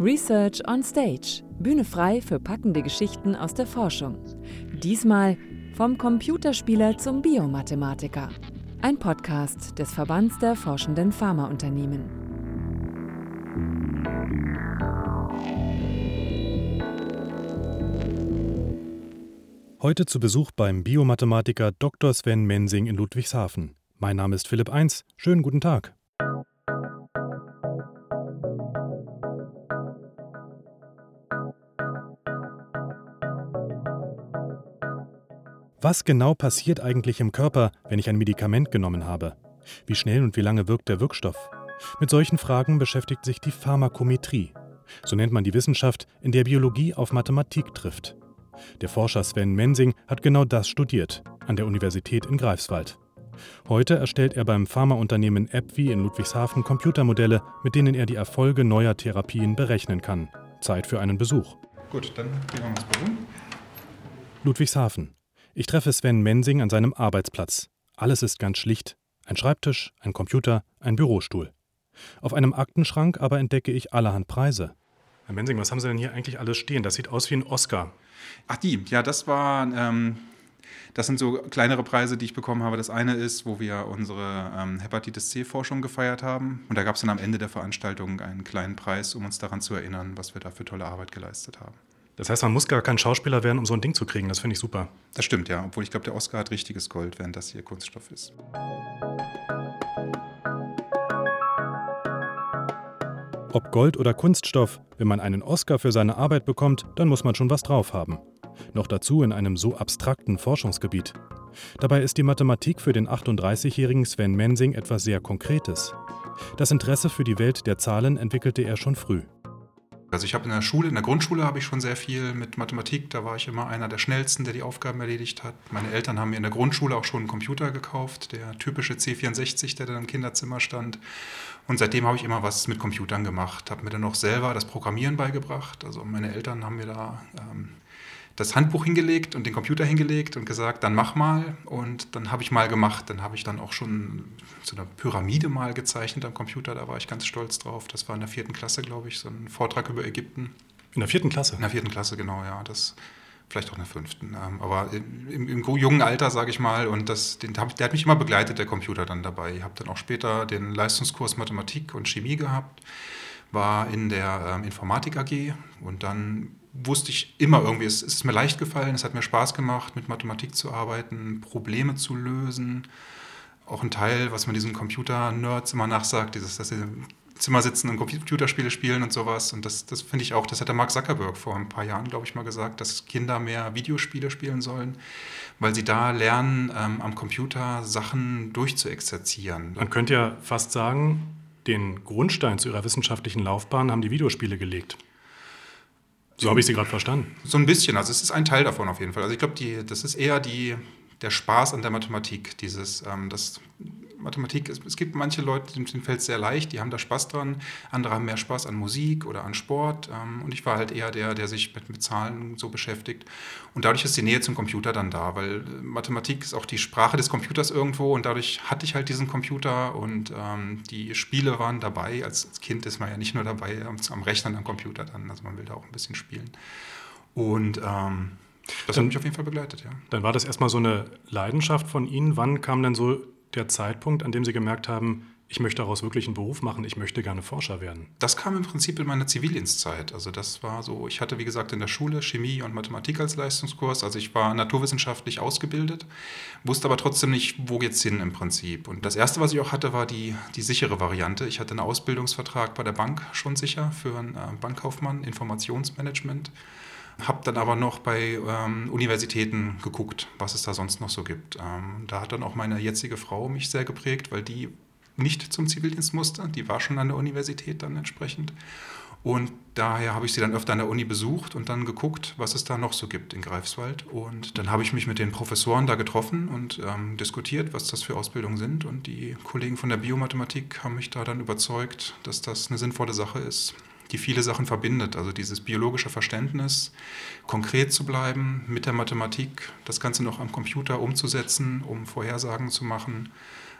Research on Stage. Bühne frei für packende Geschichten aus der Forschung. Diesmal vom Computerspieler zum Biomathematiker. Ein Podcast des Verbands der forschenden Pharmaunternehmen. Heute zu Besuch beim Biomathematiker Dr. Sven Mensing in Ludwigshafen. Mein Name ist Philipp Eins. Schönen guten Tag. Was genau passiert eigentlich im Körper, wenn ich ein Medikament genommen habe? Wie schnell und wie lange wirkt der Wirkstoff? Mit solchen Fragen beschäftigt sich die Pharmakometrie. So nennt man die Wissenschaft, in der Biologie auf Mathematik trifft. Der Forscher Sven Mensing hat genau das studiert, an der Universität in Greifswald. Heute erstellt er beim Pharmaunternehmen AbbVie in Ludwigshafen Computermodelle, mit denen er die Erfolge neuer Therapien berechnen kann. Zeit für einen Besuch. Gut, dann gehen wir ins Büro. Ludwigshafen. Ich treffe Sven Mensing an seinem Arbeitsplatz. Alles ist ganz schlicht. Ein Schreibtisch, ein Computer, ein Bürostuhl. Auf einem Aktenschrank aber entdecke ich allerhand Preise. Herr Mensing, was haben Sie denn hier eigentlich alles stehen? Das sieht aus wie ein Oscar. Ach, die, ja, das war, ähm, das sind so kleinere Preise, die ich bekommen habe. Das eine ist, wo wir unsere ähm, Hepatitis C-Forschung gefeiert haben. Und da gab es dann am Ende der Veranstaltung einen kleinen Preis, um uns daran zu erinnern, was wir da für tolle Arbeit geleistet haben. Das heißt, man muss gar kein Schauspieler werden, um so ein Ding zu kriegen. Das finde ich super. Das stimmt, ja. Obwohl ich glaube, der Oscar hat richtiges Gold, während das hier Kunststoff ist. Ob Gold oder Kunststoff, wenn man einen Oscar für seine Arbeit bekommt, dann muss man schon was drauf haben. Noch dazu in einem so abstrakten Forschungsgebiet. Dabei ist die Mathematik für den 38-jährigen Sven Mensing etwas sehr Konkretes. Das Interesse für die Welt der Zahlen entwickelte er schon früh. Also ich habe in der Schule, in der Grundschule habe ich schon sehr viel mit Mathematik, da war ich immer einer der schnellsten, der die Aufgaben erledigt hat. Meine Eltern haben mir in der Grundschule auch schon einen Computer gekauft, der typische C64, der dann im Kinderzimmer stand. Und seitdem habe ich immer was mit Computern gemacht, habe mir dann auch selber das Programmieren beigebracht. Also meine Eltern haben mir da ähm, das Handbuch hingelegt und den Computer hingelegt und gesagt, dann mach mal. Und dann habe ich mal gemacht. Dann habe ich dann auch schon so eine Pyramide mal gezeichnet am Computer. Da war ich ganz stolz drauf. Das war in der vierten Klasse, glaube ich, so ein Vortrag über Ägypten. In der vierten Klasse? In der vierten Klasse, genau, ja. Das, vielleicht auch in der fünften. Ähm, aber im, im jungen Alter, sage ich mal, und das, den, der hat mich immer begleitet, der Computer dann dabei. Ich habe dann auch später den Leistungskurs Mathematik und Chemie gehabt, war in der ähm, Informatik AG und dann wusste ich immer irgendwie, es, ist mir leicht gefallen, es hat mir Spaß gemacht, mit Mathematik zu arbeiten, Probleme zu lösen. Auch ein Teil, was man diesen Computer-Nerds immer nachsagt, dieses, dass sie im Zimmer sitzen und Computerspiele spielen und sowas. Und das, das finde ich auch, das hat der Mark Zuckerberg vor ein paar Jahren, glaube ich, mal gesagt, dass Kinder mehr Videospiele spielen sollen, weil sie da lernen, ähm, am Computer Sachen durchzuexerzieren. Man könnte ja fast sagen, den Grundstein zu ihrer wissenschaftlichen Laufbahn haben die Videospiele gelegt. So habe ich Sie gerade verstanden. So ein bisschen, also es ist ein Teil davon auf jeden Fall. Also ich glaube, das ist eher die, der Spaß an der Mathematik, dieses, ähm, das Mathematik, es, es, gibt manche Leute, denen fällt es sehr leicht, die haben da Spaß dran, andere haben mehr Spaß an Musik oder an Sport ähm, und ich war halt eher der, der sich mit, mit, Zahlen so beschäftigt. Und dadurch ist die Nähe zum Computer dann da, weil äh, Mathematik ist auch die Sprache des Computers irgendwo und dadurch hatte ich halt diesen Computer und ähm, die Spiele waren dabei, als, als, Kind ist man ja nicht nur dabei am, am Rechnen, am Computer dann, also man will da auch ein bisschen spielen. Und ähm, das dann, hat mich auf jeden Fall begleitet, ja. Dann war das erstmal so eine Leidenschaft von Ihnen. Wann kam denn so der Zeitpunkt, an dem Sie gemerkt haben, ich möchte daraus wirklich einen Beruf machen, ich möchte gerne Forscher werden? Das kam im Prinzip in meiner Zivildienstzeit. Also das war so, ich hatte wie gesagt in der Schule Chemie und Mathematik als Leistungskurs. Also ich war naturwissenschaftlich ausgebildet, wusste aber trotzdem nicht, wo geht's hin im Prinzip. Und das erste, was ich auch hatte, war die, die sichere Variante. Ich hatte einen Ausbildungsvertrag bei der Bank schon sicher für einen äh, Bankkaufmann, Informationsmanagement. Habe dann aber noch bei ähm, Universitäten geguckt, was es da sonst noch so gibt. Ähm, da hat dann auch meine jetzige Frau mich sehr geprägt, weil die nicht zum Zivildienst musste. Die war schon an der Universität dann entsprechend. Und daher habe ich sie dann öfter an der Uni besucht und dann geguckt, was es da noch so gibt in Greifswald. Und dann habe ich mich mit den Professoren da getroffen und ähm, diskutiert, was das für Ausbildungen sind. Und die Kollegen von der Biomathematik haben mich da dann überzeugt, dass das eine sinnvolle Sache ist, die viele Sachen verbindet. Also dieses biologische Verständnis, konkret zu bleiben mit der Mathematik, das Ganze noch am Computer umzusetzen, um Vorhersagen zu machen.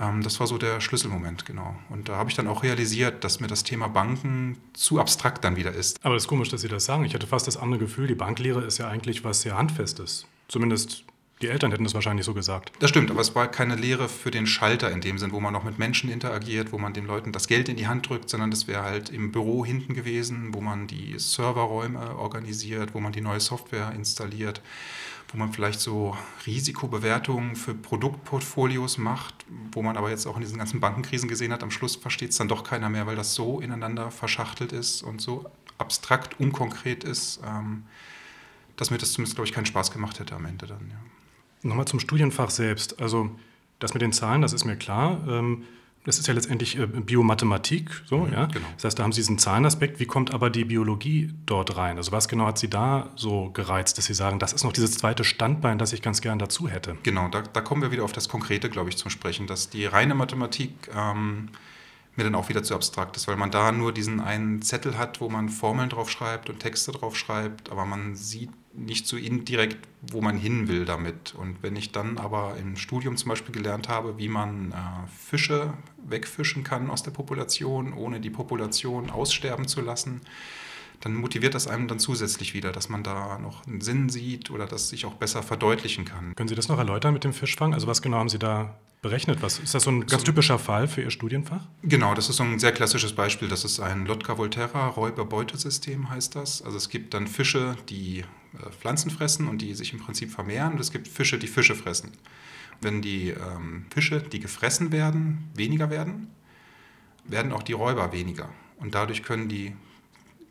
Ähm, das war so der Schlüsselmoment, genau. Und da habe ich dann auch realisiert, dass mir das Thema Banken zu abstrakt dann wieder ist. Aber das ist komisch, dass Sie das sagen. Ich hatte fast das andere Gefühl, die Banklehre ist ja eigentlich was sehr Handfestes. Zumindest die Eltern hätten das wahrscheinlich so gesagt. Das stimmt, aber es war keine Lehre für den Schalter in dem Sinn, wo man noch mit Menschen interagiert, wo man den Leuten das Geld in die Hand drückt, sondern das wäre halt im Büro hinten gewesen, wo man die Serverräume organisiert, wo man die neue Software installiert, wo man vielleicht so Risikobewertungen für Produktportfolios macht, wo man aber jetzt auch in diesen ganzen Bankenkrisen gesehen hat, am Schluss versteht es dann doch keiner mehr, weil das so ineinander verschachtelt ist und so abstrakt, unkonkret ist, ähm, dass mir das zumindest, glaube ich, keinen Spaß gemacht hätte am Ende dann. Ja. Nochmal zum Studienfach selbst. Also das mit den Zahlen, das ist mir klar. Ähm, das ist ja letztendlich äh, Biomathematik, so, mhm, ja. Genau. Das heißt, da haben Sie diesen Zahlenaspekt. Wie kommt aber die Biologie dort rein? Also was genau hat Sie da so gereizt, dass Sie sagen, das ist noch dieses zweite Standbein, das ich ganz gern dazu hätte? Genau, da, da kommen wir wieder auf das Konkrete, glaube ich, zum Sprechen, dass die reine Mathematik ähm, mir dann auch wieder zu abstrakt ist, weil man da nur diesen einen Zettel hat, wo man Formeln drauf schreibt und Texte drauf schreibt, aber man sieht nicht so indirekt, wo man hin will damit. Und wenn ich dann aber im Studium zum Beispiel gelernt habe, wie man äh, Fische wegfischen kann aus der Population, ohne die Population aussterben zu lassen, dann motiviert das einem dann zusätzlich wieder, dass man da noch einen Sinn sieht oder das sich auch besser verdeutlichen kann. Können Sie das noch erläutern mit dem Fischfang? Also was genau haben Sie da berechnet? Was, ist das so ein ganz typischer Fall für Ihr Studienfach? Genau, das ist so ein sehr klassisches Beispiel. Das ist ein Lotka-Volterra Räuber-Beutesystem heißt das. Also es gibt dann Fische, die Pflanzen fressen und die sich im Prinzip vermehren und es gibt Fische, die Fische fressen. Wenn die ähm, Fische, die gefressen werden, weniger werden, werden auch die Räuber weniger. Und dadurch können die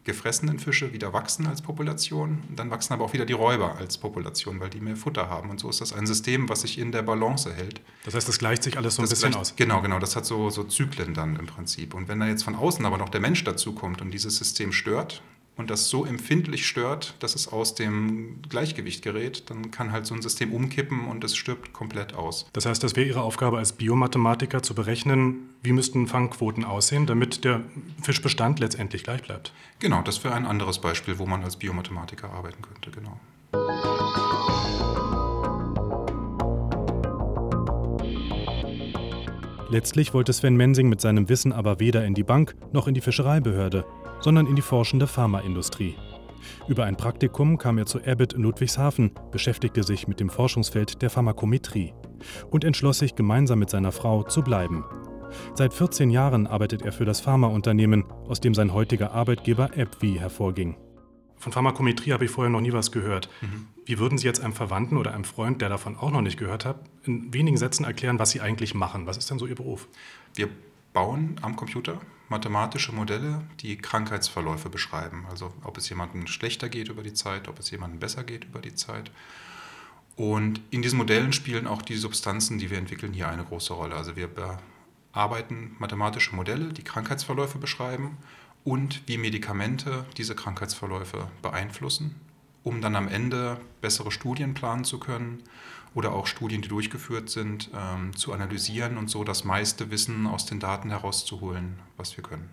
gefressenen Fische wieder wachsen als Population. Dann wachsen aber auch wieder die Räuber als Population, weil die mehr Futter haben. Und so ist das ein System, was sich in der Balance hält. Das heißt, das gleicht sich alles so ein bisschen gleicht, aus. Genau, genau. Das hat so, so Zyklen dann im Prinzip. Und wenn da jetzt von außen aber noch der Mensch dazukommt und dieses System stört, und das so empfindlich stört, dass es aus dem Gleichgewicht gerät, dann kann halt so ein System umkippen und es stirbt komplett aus. Das heißt, das wäre Ihre Aufgabe als Biomathematiker zu berechnen, wie müssten Fangquoten aussehen, damit der Fischbestand letztendlich gleich bleibt. Genau, das wäre ein anderes Beispiel, wo man als Biomathematiker arbeiten könnte, genau. Letztlich wollte Sven Mensing mit seinem Wissen aber weder in die Bank noch in die Fischereibehörde sondern in die forschende Pharmaindustrie. Über ein Praktikum kam er zu Abbott in Ludwigshafen, beschäftigte sich mit dem Forschungsfeld der Pharmakometrie und entschloss sich, gemeinsam mit seiner Frau zu bleiben. Seit 14 Jahren arbeitet er für das Pharmaunternehmen, aus dem sein heutiger Arbeitgeber AbbVie hervorging. Von Pharmakometrie habe ich vorher noch nie was gehört. Mhm. Wie würden Sie jetzt einem Verwandten oder einem Freund, der davon auch noch nicht gehört hat, in wenigen Sätzen erklären, was Sie eigentlich machen? Was ist denn so Ihr Beruf? Wir bauen am Computer mathematische Modelle, die Krankheitsverläufe beschreiben. Also ob es jemandem schlechter geht über die Zeit, ob es jemandem besser geht über die Zeit. Und in diesen Modellen spielen auch die Substanzen, die wir entwickeln, hier eine große Rolle. Also wir bearbeiten mathematische Modelle, die Krankheitsverläufe beschreiben und wie Medikamente diese Krankheitsverläufe beeinflussen, um dann am Ende bessere Studien planen zu können oder auch Studien, die durchgeführt sind, ähm, zu analysieren und so das meiste Wissen aus den Daten herauszuholen, was wir können.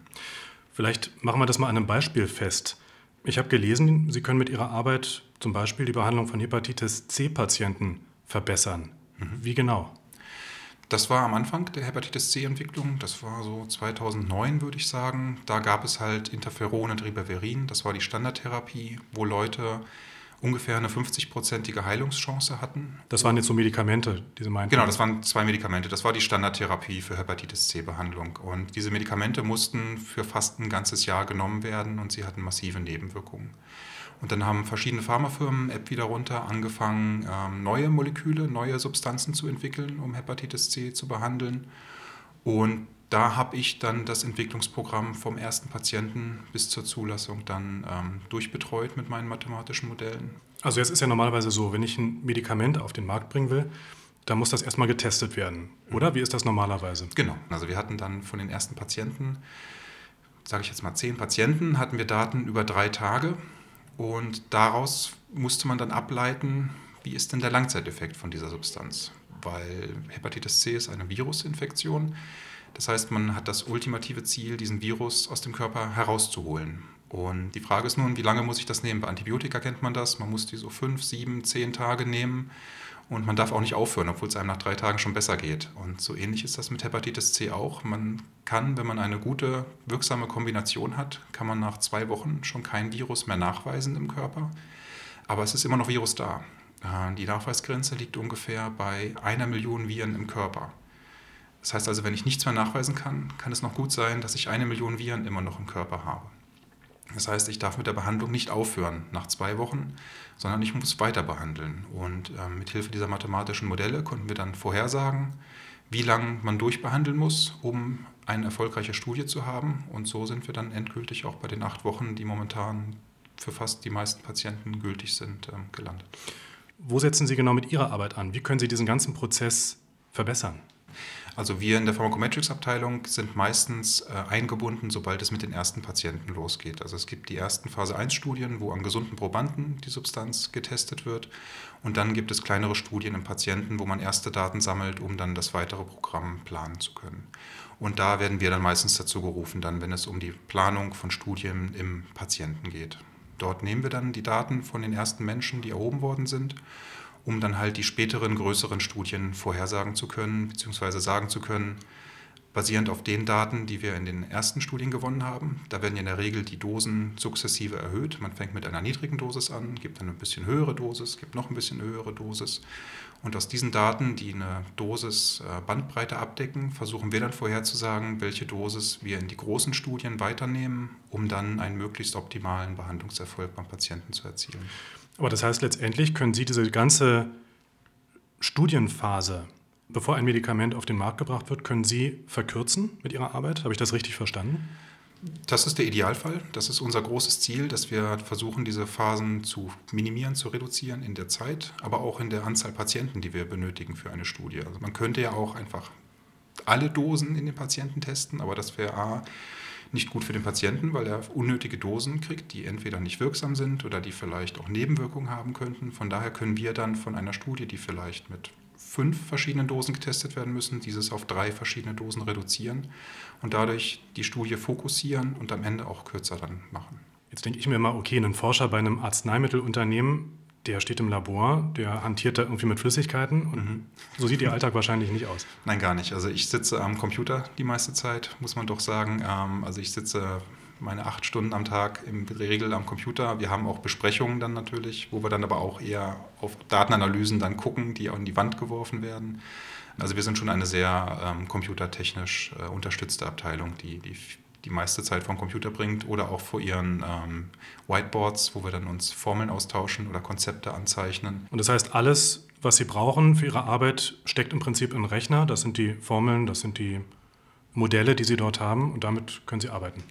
Vielleicht machen wir das mal an einem Beispiel fest. Ich habe gelesen, Sie können mit Ihrer Arbeit zum Beispiel die Behandlung von Hepatitis C-Patienten verbessern. Mhm. Wie genau? Das war am Anfang der Hepatitis C-Entwicklung, das war so 2009, würde ich sagen. Da gab es halt Interferon und Ribavirin, das war die Standardtherapie, wo Leute ungefähr eine 50-prozentige Heilungschance hatten. Das waren jetzt so Medikamente, diese meinten? Genau, das waren zwei Medikamente. Das war die Standardtherapie für Hepatitis C-Behandlung. Und diese Medikamente mussten für fast ein ganzes Jahr genommen werden und sie hatten massive Nebenwirkungen. Und dann haben verschiedene Pharmafirmen, App wieder runter, angefangen, ähm, neue Moleküle, neue Substanzen zu entwickeln, um Hepatitis C zu behandeln. Und da habe ich dann das Entwicklungsprogramm vom ersten Patienten bis zur Zulassung dann ähm, durchbetreut mit meinen mathematischen Modellen. Also jetzt ist ja normalerweise so, wenn ich ein Medikament auf den Markt bringen will, dann muss das erstmal getestet werden, oder? Wie ist das normalerweise? Genau. Also wir hatten dann von den ersten Patienten, sage ich jetzt mal zehn Patienten, hatten wir Daten über drei Tage und daraus musste man dann ableiten, wie ist denn der Langzeiteffekt von dieser Substanz? Weil Hepatitis C ist eine Virusinfektion. Das heißt, man hat das ultimative Ziel, diesen Virus aus dem Körper herauszuholen. Und die Frage ist nun, wie lange muss ich das nehmen? Bei Antibiotika kennt man das. Man muss die so fünf, sieben, zehn Tage nehmen. Und man darf auch nicht aufhören, obwohl es einem nach drei Tagen schon besser geht. Und so ähnlich ist das mit Hepatitis C auch. Man kann, wenn man eine gute, wirksame Kombination hat, kann man nach zwei Wochen schon kein Virus mehr nachweisen im Körper. Aber es ist immer noch Virus da. Äh, die Nachweisgrenze liegt ungefähr bei einer Million Viren im Körper. Das heißt also, wenn ich nichts mehr nachweisen kann, kann es noch gut sein, dass ich eine Million Viren immer noch im Körper habe. Das heißt, ich darf mit der Behandlung nicht aufhören nach zwei Wochen, sondern ich muss weiter behandeln. Und äh, mit Hilfe dieser mathematischen Modelle konnten wir dann vorhersagen, wie lange man durchbehandeln muss, um eine erfolgreiche Studie zu haben. Und so sind wir dann endgültig auch bei den acht Wochen, die momentan für fast die meisten Patienten gültig sind, ähm, gelandet. Wo setzen Sie genau mit Ihrer Arbeit an? Wie können Sie diesen ganzen Prozess verbessern? Also wir in der Pharmacometrics-Abteilung sind meistens äh, eingebunden, sobald es mit den ersten Patienten losgeht. Also es gibt die ersten Phase-1-Studien, wo an gesunden Probanden die Substanz getestet wird. Und dann gibt es kleinere Studien im Patienten, wo man erste Daten sammelt, um dann das weitere Programm planen zu können. Und da werden wir dann meistens dazu gerufen, dann, wenn es um die Planung von Studien im Patienten geht. Dort nehmen wir dann die Daten von den ersten Menschen, die erhoben worden sind um dann halt die späteren größeren Studien vorhersagen zu können, beziehungsweise sagen zu können, basierend auf den Daten, die wir in den ersten Studien gewonnen haben. Da werden in der Regel die Dosen sukzessive erhöht. Man fängt mit einer niedrigen Dosis an, gibt dann ein bisschen höhere Dosis, gibt noch ein bisschen höhere Dosis. Und aus diesen Daten, die eine Dosis äh, abdecken, versuchen wir dann vorherzusagen, welche Dosis wir in die großen Studien weiternehmen, um dann einen möglichst optimalen Behandlungserfolg beim Patienten zu erzielen. Aber das heißt, letztendlich können Sie diese ganze Studienphase, bevor ein Medikament auf den Markt gebracht wird, können Sie verkürzen mit Ihrer Arbeit? Habe ich das richtig verstanden? Das ist der Idealfall. Das ist unser großes Ziel, dass wir versuchen, diese Phasen zu minimieren, zu reduzieren in der Zeit, aber auch in der Anzahl Patienten, die wir benötigen für eine Studie. Also man könnte ja auch einfach alle Dosen in den Patienten testen, aber das wäre A, nicht gut für den Patienten, weil er unnötige Dosen kriegt, die entweder nicht wirksam sind oder die vielleicht auch Nebenwirkungen haben könnten. Von daher können wir dann von einer Studie, die vielleicht mit fünf verschiedenen Dosen getestet werden müssen, dieses auf drei verschiedene Dosen reduzieren und dadurch die Studie fokussieren und am Ende auch kürzer dann machen. Jetzt denke ich mir mal, okay, ein Forscher bei einem Arzneimittelunternehmen der steht im Labor, der hantiert da irgendwie mit Flüssigkeiten und mhm. so sieht Ihr Alltag wahrscheinlich nicht aus. Nein, gar nicht. Also ich sitze am Computer die meiste Zeit, muss man doch sagen. Ähm, also ich sitze meine acht Stunden am Tag im Regel am Computer. Wir haben auch Besprechungen dann natürlich, wo wir dann aber auch eher auf Datenanalysen dann gucken, die an die Wand geworfen werden. Also wir sind schon eine sehr ähm, computertechnisch äh, unterstützte Abteilung, die, die die meiste Zeit vom Computer bringt oder auch vor ihren ähm, Whiteboards, wo wir dann uns Formeln austauschen oder Konzepte anzeichnen. Und das heißt, alles, was Sie brauchen für Ihre Arbeit, steckt im Prinzip im Rechner. Das sind die Formeln, das sind die Modelle, die Sie dort haben und damit können Sie arbeiten.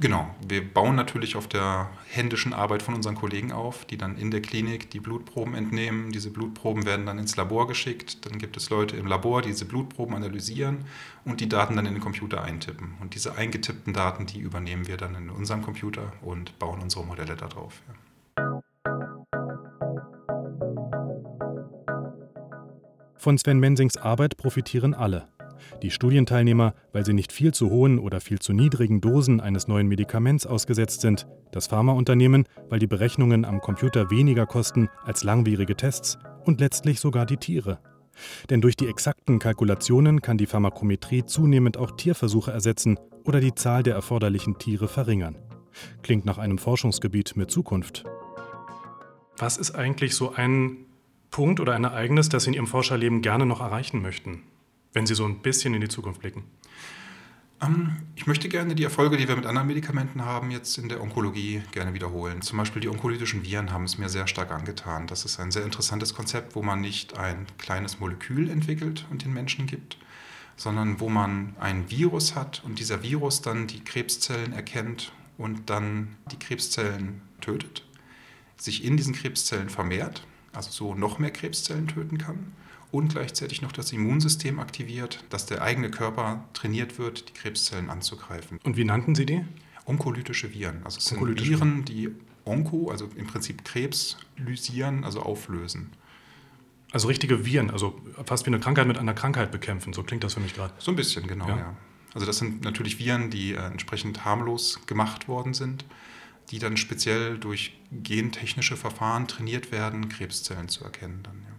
Genau, wir bauen natürlich auf der händischen Arbeit von unseren Kollegen auf, die dann in der Klinik die Blutproben entnehmen. Diese Blutproben werden dann ins Labor geschickt. Dann gibt es Leute im Labor, die diese Blutproben analysieren und die Daten dann in den Computer eintippen. Und diese eingetippten Daten, die übernehmen wir dann in unserem Computer und bauen unsere Modelle darauf. Ja. Von Sven Mensings Arbeit profitieren alle. Die Studienteilnehmer, weil sie nicht viel zu hohen oder viel zu niedrigen Dosen eines neuen Medikaments ausgesetzt sind, das Pharmaunternehmen, weil die Berechnungen am Computer weniger kosten als langwierige Tests und letztlich sogar die Tiere. Denn durch die exakten Kalkulationen kann die Pharmakometrie zunehmend auch Tierversuche ersetzen oder die Zahl der erforderlichen Tiere verringern. Klingt nach einem Forschungsgebiet mit Zukunft. Was ist eigentlich so ein Punkt oder ein Ereignis, das Sie in Ihrem Forscherleben gerne noch erreichen möchten? Wenn Sie so ein bisschen in die Zukunft blicken? Ähm, ich möchte gerne die Erfolge, die wir mit anderen Medikamenten haben, jetzt in der Onkologie gerne wiederholen. Zum Beispiel die onkolytischen Viren haben es mir sehr stark angetan. Das ist ein sehr interessantes Konzept, wo man nicht ein kleines Molekül entwickelt und den Menschen gibt, sondern wo man ein Virus hat und dieser Virus dann die Krebszellen erkennt und dann die Krebszellen tötet, sich in diesen Krebszellen vermehrt, also so noch mehr Krebszellen töten kann und gleichzeitig noch das Immunsystem aktiviert, dass der eigene Körper trainiert wird, die Krebszellen anzugreifen. Und wie nannten Sie die? Onkolytische Viren. Also es sind Viren, die Onko, also im Prinzip Krebs, lysieren, also auflösen. Also richtige Viren, also fast wie eine Krankheit mit einer Krankheit bekämpfen, so klingt das für mich gerade. So ein bisschen, genau, ja. ja. Also das sind natürlich Viren, die äh, entsprechend harmlos gemacht worden sind, die dann speziell durch gentechnische Verfahren trainiert werden, Krebszellen zu erkennen dann, ja.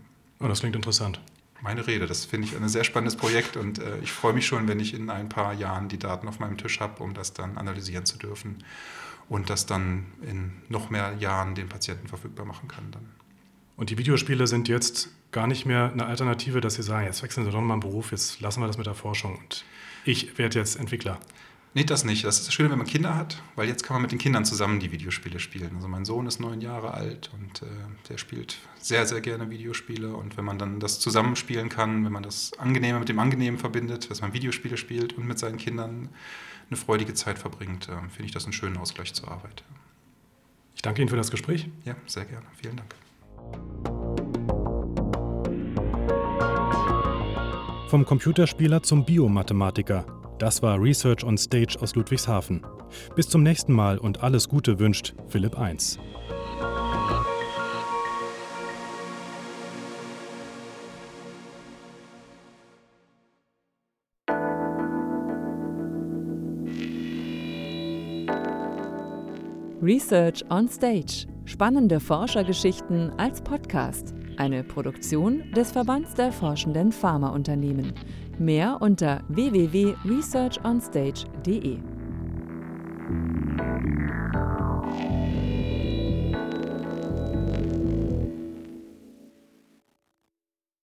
Oh, das klingt interessant. Meine Rede, das finde ich ein sehr spannendes Projekt und äh, ich freue mich schon, wenn ich in ein paar Jahren die Daten auf meinem Tisch habe, um das dann analysieren zu dürfen und das dann in noch mehr Jahren den Patienten verfügbar machen kann. Dann. Und die Videospiele sind jetzt gar nicht mehr eine Alternative, dass Sie sagen, jetzt wechseln Sie doch mal einen Beruf, jetzt lassen wir das mit der Forschung und ich werde jetzt Entwickler. Nee, das nicht. Das ist das Schöne, wenn man Kinder hat, weil jetzt kann man mit den Kindern zusammen die Videospiele spielen. Also mein Sohn ist neun Jahre alt und äh, der spielt sehr, sehr gerne Videospiele. Und wenn man dann das zusammenspielen kann, wenn man das Angenehme mit dem Angenehmen verbindet, dass man Videospiele spielt und mit seinen Kindern eine freudige Zeit verbringt, äh, finde ich das einen schönen Ausgleich zur Arbeit. Ich danke Ihnen für das Gespräch. Ja, sehr gerne. Vielen Dank. Vom Computerspieler zum Biomathematiker. Das war Research on Stage aus Ludwigshafen. Bis zum nächsten Mal und alles Gute wünscht Philipp 1. Research on Stage. Spannende Forschergeschichten als Podcast. Eine Produktion des Verbands der forschenden Pharmaunternehmen. Mehr unter www.researchonstage.de.